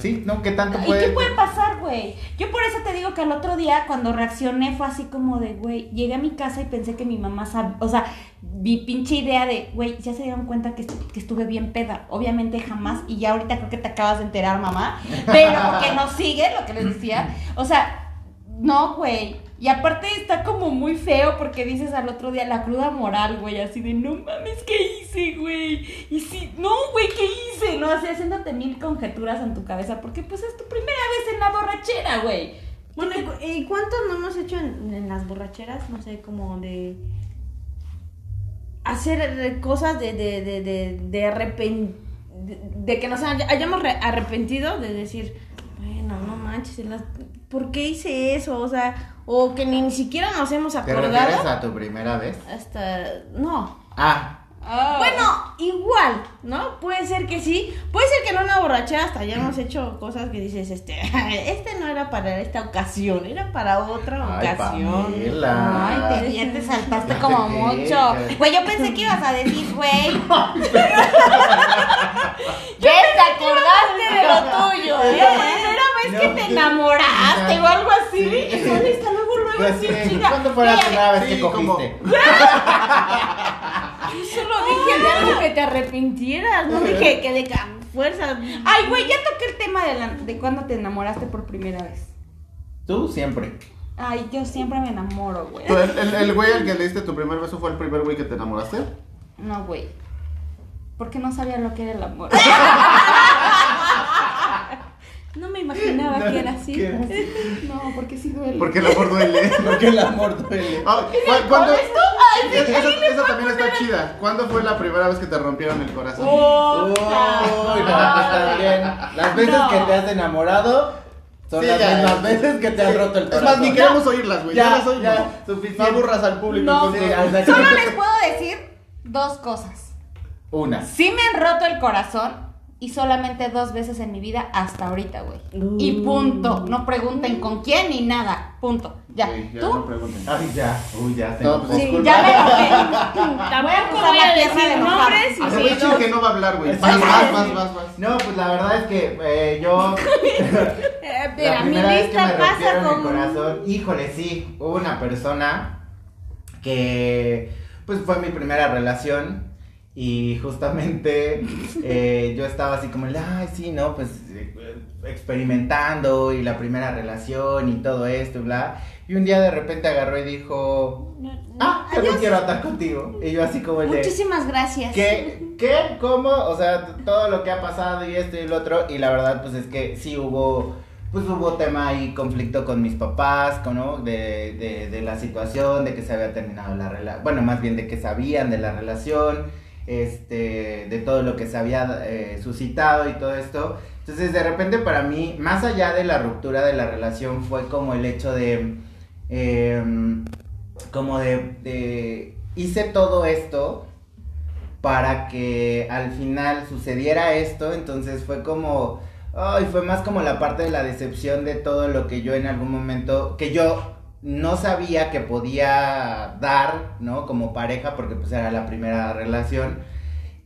Sí, ¿no? ¿Qué tanto ¿Y puede... qué puede pasar, güey? Yo por eso te digo que al otro día cuando reaccioné fue así como de, güey, llegué a mi casa y pensé que mi mamá sabía, o sea, mi pinche idea de, güey, ya se dieron cuenta que, que estuve bien peda. Obviamente jamás, y ya ahorita creo que te acabas de enterar, mamá, pero que nos sigue lo que les decía. O sea, no, güey. Y aparte está como muy feo porque dices al otro día la cruda moral, güey, así de no mames, ¿qué hice, güey? Y si, no, güey, ¿qué hice? No, así haciéndote mil conjeturas en tu cabeza porque pues es tu primera vez en la borrachera, güey. Bueno, ¿y cu- ¿y cuántos no hemos hecho en, en las borracheras? No sé, como de. Hacer cosas de, de, de, de, de arrepen- de, que nos hay- hayamos re- arrepentido de decir, bueno, no manches, las- ¿por qué hice eso? O sea, o que ni, ni siquiera nos hemos ¿Te refieres acordado. a tu primera vez? Hasta. No. Ah, Bueno, igual, ¿no? Puede ser que sí. Puede ser que en una borrachera hasta hayamos hecho cosas que dices, este, *laughs* este no era para esta ocasión, era para otra Ay, ocasión. Pamela. Ay, te, ya te saltaste Ya como mucho. Güey, yo pensé que ibas a decir, güey. *laughs* *laughs* ¿Ves? Te acordaste de lo tuyo. La primera vez que No, te enamoraste o algo así. Sí. Y saliste luego, luego pues, así, chinga. ¿cuándo fue la Ya, primera vez que cogiste? Dije de algo que te arrepintieras, no dije que de fuerza. Ay, güey, ya toqué el tema de, la, de cuando te enamoraste por primera vez. Tú siempre. Ay, yo siempre me enamoro, güey. ¿Tú, el, el, el güey al que le diste tu primer beso fue el primer güey que te enamoraste? No, güey. Porque no sabía lo que era el amor. *laughs* No me imaginaba que era así. *laughs* ¿Qué? *laughs* No, porque sí duele. Porque el amor duele. *laughs* Porque el amor duele. Ah, ¿cu- ¿Cuándo? Esa, esa también está chida. ¿Cuándo fue la primera vez que te rompieron el corazón? Uy, no, está bien. Las veces No. que te has enamorado son Sí, las ya. mismas veces que te has roto el Es corazón. más, ni queremos oírlas, güey. Ya, Ya, ya, suficiente. No aburras al público. No, Sí, Solo les puedo decir dos cosas. Una. Sí me han roto el corazón y solamente dos veces en mi vida hasta ahorita, güey. Y punto. No pregunten con quién ni nada. Punto. Ya. Sí, ya ¿Tú? no pregunten. Ay, ya. Uy, ya. se No, pues, Sí, ya me *laughs* usar voy la a tierra de decir enojar. nombres y A sí, ver, chico que no va a hablar, güey. Sí, Vas, sí, vas, sí. vas, vas, vas. No, pues la verdad es que eh, yo. *laughs* *laughs* Eh, mira, la mi primera vez que me pasa rompieron el con. corazón, híjole, sí, hubo una persona que pues fue mi primera relación Y justamente eh, yo estaba así como, ay, sí, ¿no? Pues eh, experimentando y la primera relación y todo esto y bla. Y un día de repente agarró y dijo, ah, yo no quiero andar contigo. Y yo así como el de, Muchísimas gracias. ¿Qué? ¿Qué? ¿Cómo? O sea, todo lo que ha pasado y esto y lo otro. Y la verdad, pues es que sí hubo, pues hubo tema ahí, conflicto con mis papás, ¿no? De, de, de la situación, de que se había terminado la relación. Bueno, más bien de que sabían de la relación, este, de todo lo que se había eh, suscitado y todo esto. Entonces, de repente para mí, más allá de la ruptura de la relación, fue como el hecho de... em, como de, de hice todo esto para que al final sucediera esto, entonces fue como, ay, fue más como la parte de la decepción de todo lo que yo en algún momento, que yo no sabía que podía dar, ¿no? Como pareja, porque pues era la primera relación.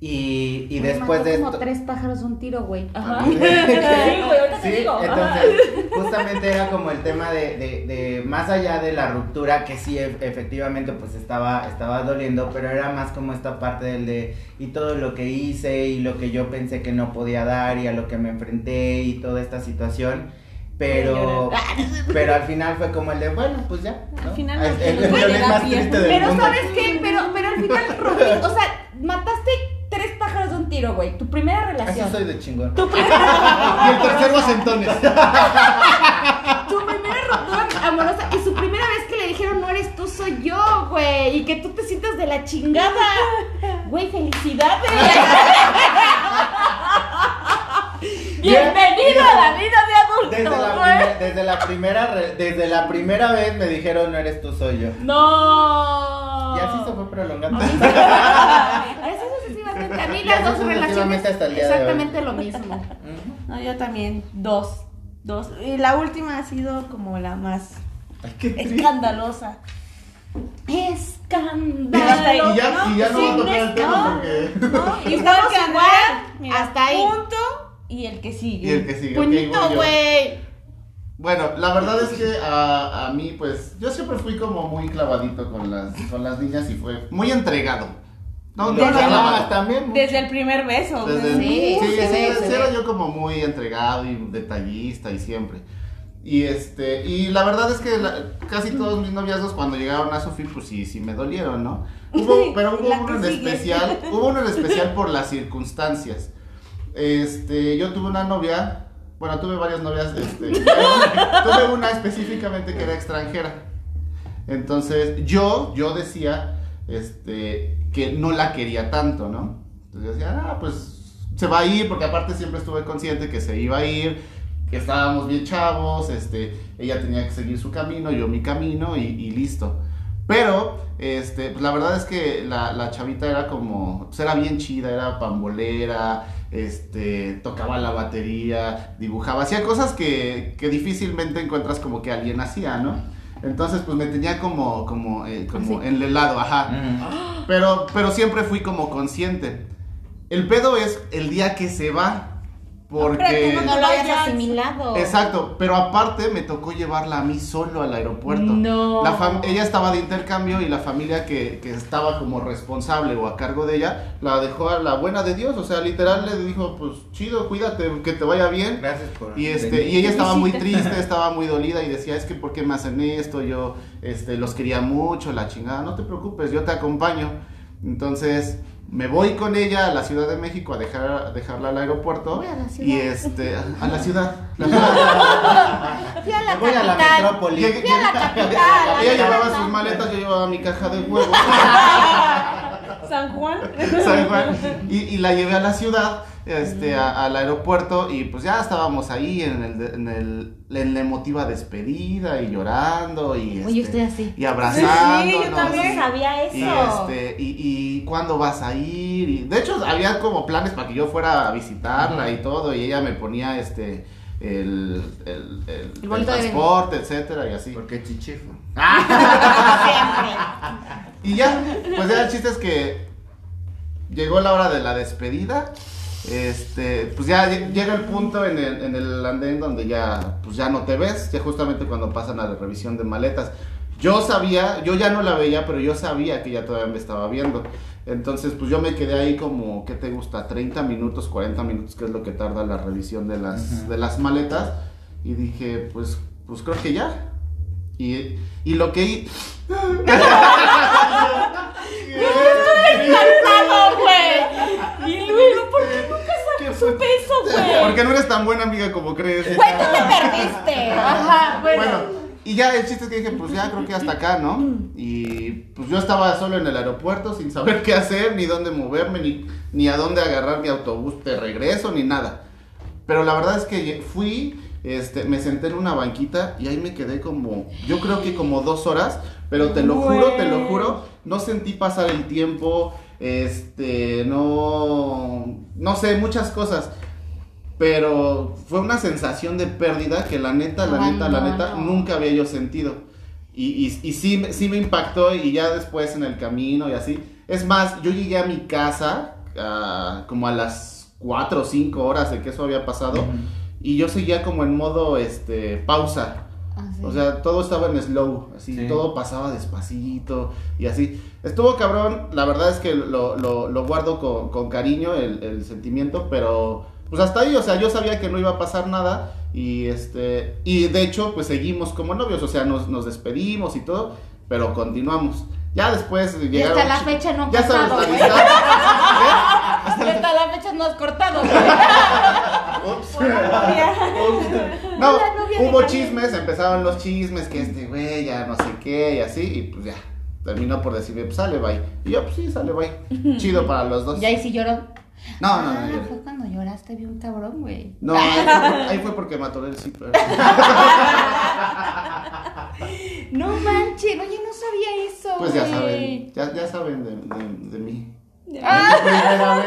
Y, y después de como esto... tres pájaros un tiro, güey. Ajá. Sí, *laughs* Sí, güey, ahorita te Sí, digo. entonces justamente era como el tema de, de, de más allá de la ruptura que sí e- efectivamente pues estaba, estaba doliendo, pero era más como esta parte del de y todo lo que hice y lo que yo pensé que no podía dar y a lo que me enfrenté y toda esta situación. Pero, *laughs* pero al final fue como el de, bueno, pues ya. ¿no? Al final el, no el, tenemos el violín más triste del Pero mundo. ¿sabes qué? Pero, pero al final rompí- o sea, mataste tres pájaros de un tiro, güey. Tu primera Así relación. soy de chingón. Tu *laughs* primera Y el tercero a centones. *laughs* Tu primera ruptura amorosa y su primera vez que le dijeron no eres tú, soy yo, güey. Y que tú te sientas de la chingada. Güey, felicidades. Bienvenido a la vida de *laughs* Desde la, güey. primer- desde la primera desde la primera vez me dijeron no eres tú soy yo. No. Y así se fue prolongando. Así *laughs* sucesivamente. A mí las dos relaciones hasta el día de hoy. exactamente lo mismo. No, yo también. Dos. Dos. Y la última ha sido como la más Ay, escandalosa. Escándalo. Y ya, y ya no va a tocar el tema no. porque. ¿no? *laughs* Y Estamos igual, hasta ahí. Punto y el que sigue. Y el que sigue. ok, Puñito, güey. Bueno, la verdad es que a, a mí, pues, yo siempre fui como muy clavadito con las, con las niñas y fue muy entregado. No, no, Desde no, la- no, también. Desde el primer beso. Desde- Sí, sí, sí, ve, sí, era yo como muy entregado y detallista y siempre. Y este, y la verdad es que la- casi todos mis noviazgos cuando llegaron a Sofía, pues sí, sí me dolieron, ¿no? Hubo, *laughs* pero hubo uno en especial, hubo uno en especial por las circunstancias. Este, yo tuve una novia, bueno, tuve varias novias, este, *laughs* tuve una específicamente que era extranjera. Entonces, yo, yo decía, este, que no la quería tanto, ¿no? Entonces yo decía, ah, pues se va a ir, porque aparte siempre estuve consciente que se iba a ir, que estábamos bien chavos, este, ella tenía que seguir su camino, yo mi camino y, y listo. Pero, este, pues la verdad es que la, la chavita era como, pues era bien chida, era pambolera, este, tocaba la batería, dibujaba, hacía cosas que, que difícilmente encuentras como que alguien hacía, ¿no? Entonces, pues me tenía como, como, eh, como Así. en el lado, ajá. Ujú. Pero, pero siempre fui como consciente. El pedo es el día que se va. Porque. Hombre, No lo habías Vayas. asimilado. Exacto, pero aparte me tocó llevarla a mí solo al aeropuerto. No. La fam- ella estaba de intercambio y la familia que, que estaba como responsable o a cargo de ella la dejó a la buena de Dios. O sea, literal le dijo, pues chido, cuídate, que te vaya bien. Gracias por Y este, venir. y ella estaba muy triste, estaba muy dolida y decía, es que ¿por qué me hacen esto? Yo este, los quería mucho, la chingada, no te preocupes, yo te acompaño. Entonces me voy con ella a la Ciudad de México a dejar, a dejarla al aeropuerto. Voy a la ciudad. Y este, a la ciudad. la *laughs* ciudad. Fui a la Me voy a la metrópoli. Llegué- Fui a la *laughs* capital. Ella llevaba sus maletas, yo llevaba mi caja de huevos. *laughs* San Juan. *laughs* San Juan. Y, y la llevé a la ciudad, este, a- al aeropuerto, y pues ya estábamos ahí en, el, en, el, en la emotiva despedida y llorando y, este, estoy así. y abrazándonos. Sí, yo también y- sabía eso. Y, este, y, y cuándo vas a ir. Y, de hecho, había como planes para que yo fuera a visitarla y todo, y ella me ponía este el, el, transporte, etcétera, y así. Porque chichifo. *laughs* Y ya, pues ya el chiste es que llegó la hora de la despedida. Este, pues ya lle- llega el punto en el, en el andén donde ya, pues ya no te ves, ya justamente cuando pasan a la revisión de maletas. yo sabía, yo ya no la veía, pero yo sabía que ella todavía me estaba viendo. Entonces, pues yo me quedé ahí como, ¿qué te gusta? 30 minutos, 40 minutos, que es lo que tarda la revisión de las, de las maletas. Y dije, pues, pues creo que ya. Y, y lo que... hi- ¡Encantado, güey! Y luego, ¿por qué nunca sacó su peso, güey? Porque no eres tan buena amiga como crees. Güey, tú te perdiste. Ajá, bueno. Bueno, y ya el chiste es que dije, pues ya creo que hasta acá, ¿no? Y pues yo estaba solo en el aeropuerto sin saber qué hacer, ni dónde moverme, ni, ni a dónde agarrar mi autobús de regreso, ni nada. Pero la verdad es que fui, este, me senté en una banquita y ahí me quedé como, yo creo que como dos horas, pero te lo juro, te lo juro, no sentí pasar el tiempo, este, no, no sé, muchas cosas. Pero fue una sensación de pérdida que la neta, la neta, la neta, nunca había yo sentido. Y, y, y sí, me- sí me impactó y ya después en el camino y así. Es más, yo llegué a mi casa ah, como a las 4 o 5 horas de que eso había pasado. Y yo seguía como en modo este pausa. Así. O sea, todo estaba en slow, así, Sí. todo pasaba despacito y así. Estuvo cabrón, la verdad es que lo, lo- lo guardo con, con cariño, el, el sentimiento, pero pues hasta ahí, o sea, yo sabía que no iba a pasar nada y este, y de hecho, pues seguimos como novios, o sea, nos, nos despedimos y todo, pero continuamos. Ya después Y llegaron... hasta la fecha no Ya sabes, cortado, amistad. Y *laughs* hasta la fecha no has cortado. ¿eh? *laughs* Ups. *laughs* No, hubo chismes, empezaron los chismes, que este güey ya no sé qué y así, y pues ya, terminó por decirme, pues sale, bye. Y yo, pues sí, sale, bye. Chido para los dos. Y ahí sí lloró. No, no, no, Ah, yo- fue cuando lloraste bien cabrón, güey. no, *laughs* ahí fue, ahí fue porque mató el zipper. *laughs* No manches, no, yo no sabía eso, Pues ya saben, ya, ya saben de, de, de mí. Ah.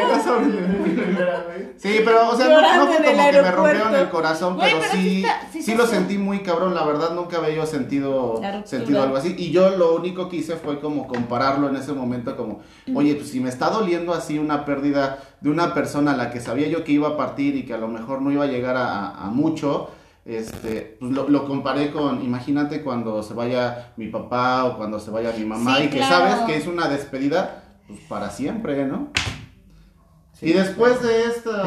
Sí, pero, o sea, no, no fue como que me rompieron el corazón, Güey, pero, pero sí, sí está- lo sentí muy cabrón, la verdad nunca había yo sentido, sentido algo así. Y yo lo único que hice fue como compararlo en ese momento como, oye, pues si me está doliendo así una pérdida de una persona a la que sabía yo que iba a partir y que a lo mejor no iba a llegar a, mucho, este, pues lo, lo comparé con, imagínate cuando se vaya mi papá o cuando se vaya mi mamá y que sabes que es una despedida, pues para siempre, ¿no? y después de esta...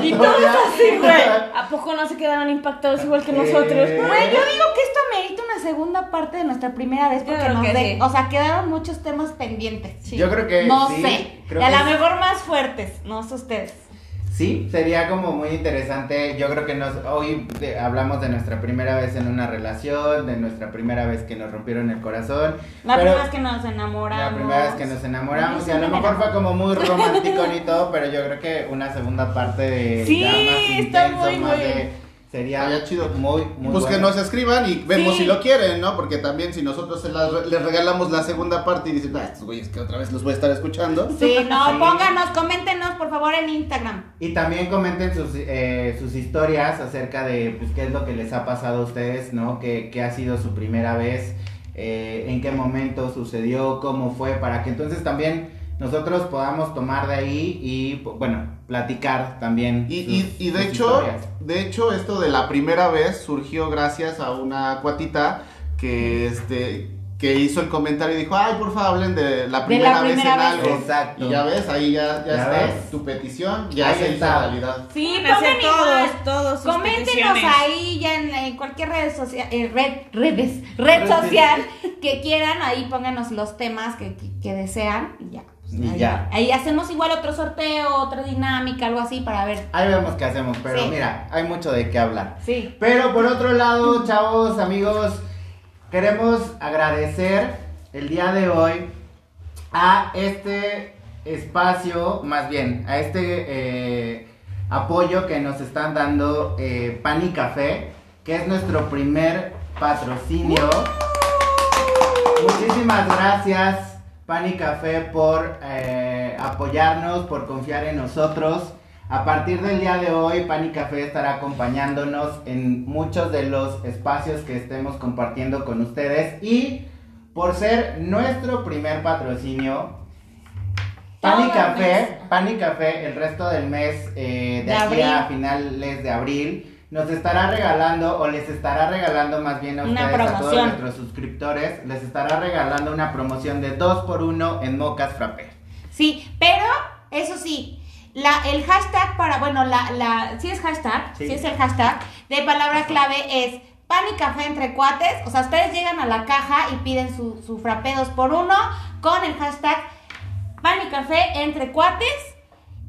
*laughs* Y todos así, güey. ¿A poco no se quedaron impactados igual que nosotros? Eh, Güey, yo digo que esto merita una segunda parte de nuestra primera vez porque nos de- sí. o sea, quedaron muchos temas pendientes. Sí. Yo creo que no sí, sé. creo y a lo mejor más fuertes, no sé ustedes. Sí, sería como muy interesante. Yo creo que nos hoy de- hablamos de nuestra primera vez en una relación, de nuestra primera vez que nos rompieron el corazón. La primera vez que nos enamoramos. La primera vez que nos enamoramos y a lo me mejor fue como muy *laughs* romántico y todo, pero yo creo que una segunda parte de Sí, ya más está intenso, muy, más muy- de sería chido. muy muy Pues que bueno. nos escriban y vemos Sí. si lo quieren, ¿no? Porque también si nosotros se las re- les regalamos la segunda parte y dicen, ah, estos güeyes que otra vez los voy a estar escuchando. Sí, no, Sí. pónganos, coméntenos por favor en Instagram. Y también comenten sus, eh, sus historias acerca de pues, qué es lo que les ha pasado a ustedes, ¿no? ¿Qué, qué ha sido su primera vez? Eh, ¿En qué momento sucedió? ¿Cómo fue? Para que entonces también nosotros podamos tomar de ahí y, bueno, platicar también. Y, sus- y, y de hecho, historias. de hecho, esto de la primera vez surgió gracias a una cuatita que este que hizo el comentario y dijo, ay, por favor, hablen de la primera, vez primera en vez. algo. Exacto. Y ya ves, ahí ya, ya, Ya está ves. tu petición, ya Ahí se hizo está. realidad. Sí, igual. todos, todos sus Coméntenos ahí ya en, en cualquier red social, eh, red, redes, red social que quieran, ahí pónganos los temas que, que- que desean y ya. Y ahí, ya. ahí hacemos igual otro sorteo, otra dinámica, algo así para ver. Ahí vemos qué hacemos, pero Sí. mira, hay mucho de qué hablar. Sí. Pero por otro lado, chavos, amigos, queremos agradecer el día de hoy a este espacio, más bien, a este eh, apoyo que nos están dando eh, Pan y Café, que es nuestro primer patrocinio. Muchísimas gracias, Pan y Café, por eh, apoyarnos, por confiar en nosotros. A partir del día de hoy, Pan y Café estará acompañándonos en muchos de los espacios que estemos compartiendo con ustedes. Y por ser nuestro primer patrocinio, Pan y Café. Pan y Café, el resto del mes, eh, de, De aquí a abril. finales de abril, nos estará regalando o les estará regalando más bien a ustedes, a todos nuestros suscriptores, les estará regalando una promoción de 2 por 1 en Mocas Frappé. Sí, pero eso sí, la, el hashtag para, bueno, la, la, sí es hashtag, sí. Sí. es el hashtag de palabra clave es pan y café entre cuates. O sea, ustedes llegan a la caja y piden su, su frappé 2 por 1 con el hashtag pan y café entre cuates.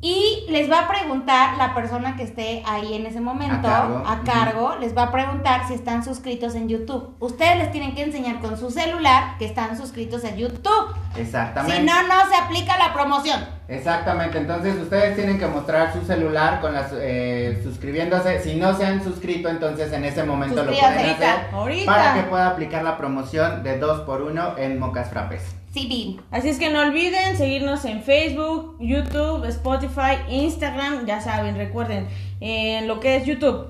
Y les va a preguntar la persona que esté ahí en ese momento, A cargo. a cargo, les va a preguntar si están suscritos en YouTube. Ustedes les tienen que enseñar con su celular que están suscritos en YouTube. Exactamente. Si no, no se aplica la promoción. Exactamente, entonces ustedes tienen que mostrar su celular con las eh, suscribiéndose. Si no se han suscrito, entonces en ese momento lo pueden ahorita, hacer ahorita. para que pueda aplicar la promoción de 2 por 1 en Mocas Frappes. Así es que no olviden seguirnos en Facebook, YouTube, Spotify, Instagram, ya saben, recuerden, en lo que es YouTube,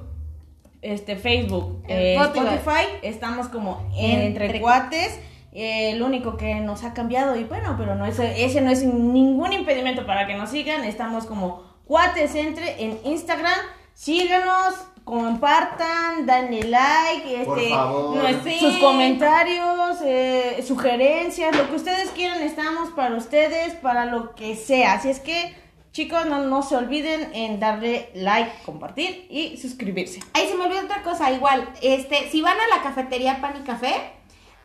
este Facebook, eh, Spotify. Estamos como entre, Entre- cuates. eh, lo único que nos ha cambiado, y bueno, pero no es, ese no es ningún impedimento para que nos sigan. Estamos como cuates entre en Instagram. Síganos, compartan, danle like, Por este, favor. nues- Sí. sus comentarios, eh, sugerencias, lo que ustedes quieran, estamos para ustedes, para lo que sea. Así es que, chicos, no, no se olviden en darle like, compartir y suscribirse. Ahí se me olvidó otra cosa, igual, este, si van a la cafetería Pan y Café,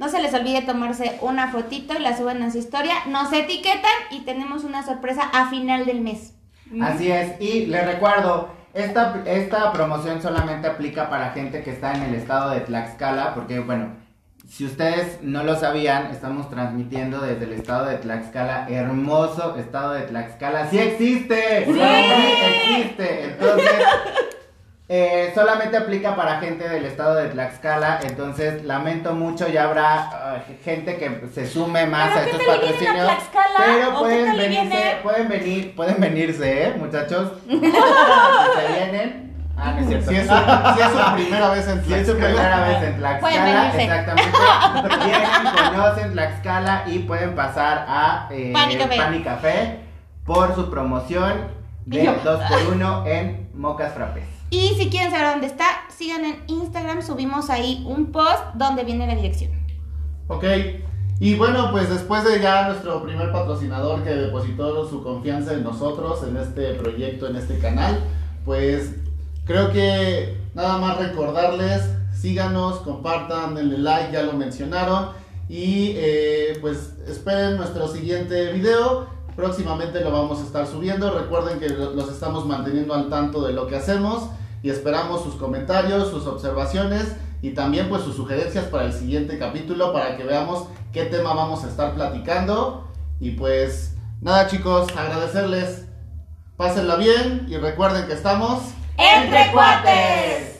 no se les olvide tomarse una fotito y la suben a su historia, nos etiquetan y tenemos una sorpresa a final del mes. Así es, y les recuerdo, esta, esta promoción solamente aplica para gente que está en el estado de Tlaxcala, porque bueno, si ustedes no lo sabían, estamos transmitiendo desde el estado de Tlaxcala, hermoso estado de Tlaxcala, sí existe, sí, existe, entonces... eh, solamente aplica para gente del estado de Tlaxcala, entonces lamento mucho, ya habrá ah, gente que se sume más ¿Pero a estos a patrocinios, Tlaxcala? pero ¿O qué pueden venirse, pueden venir, pueden venirse, ¿eh, muchachos? *laughs* Si se vienen, ah, no es cierto. Si es, *laughs* su, si es su primera vez en Si es su Tlaxcala. primera vez en Pueden Tlaxcala, venirse. exactamente. Vienen, conocen Tlaxcala y pueden pasar a eh, Pan y Café. Pan y Café por su promoción de Y yo. 2x1 en Mocas Frappés. Y si quieren saber dónde está, sigan en Instagram, subimos ahí un post donde viene la dirección. Ok, y bueno, pues después de ya nuestro primer patrocinador que depositó su confianza en nosotros, en este proyecto, en este canal, pues creo que nada más recordarles, síganos, compartan, denle like, ya lo mencionaron, y eh, pues esperen nuestro siguiente video. Próximamente lo vamos a estar subiendo. Recuerden que lo- los estamos manteniendo al tanto de lo que hacemos y esperamos sus comentarios, sus observaciones y también pues sus sugerencias para el siguiente capítulo para que veamos qué tema vamos a estar platicando. Y pues nada chicos, agradecerles. Pásenla bien y recuerden que estamos ¡Entre cuates!